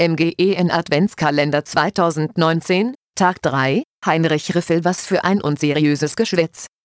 MGEN Adventskalender 2019, Tag 3, Heinrich Riffel Was für ein unseriöses Geschwätz.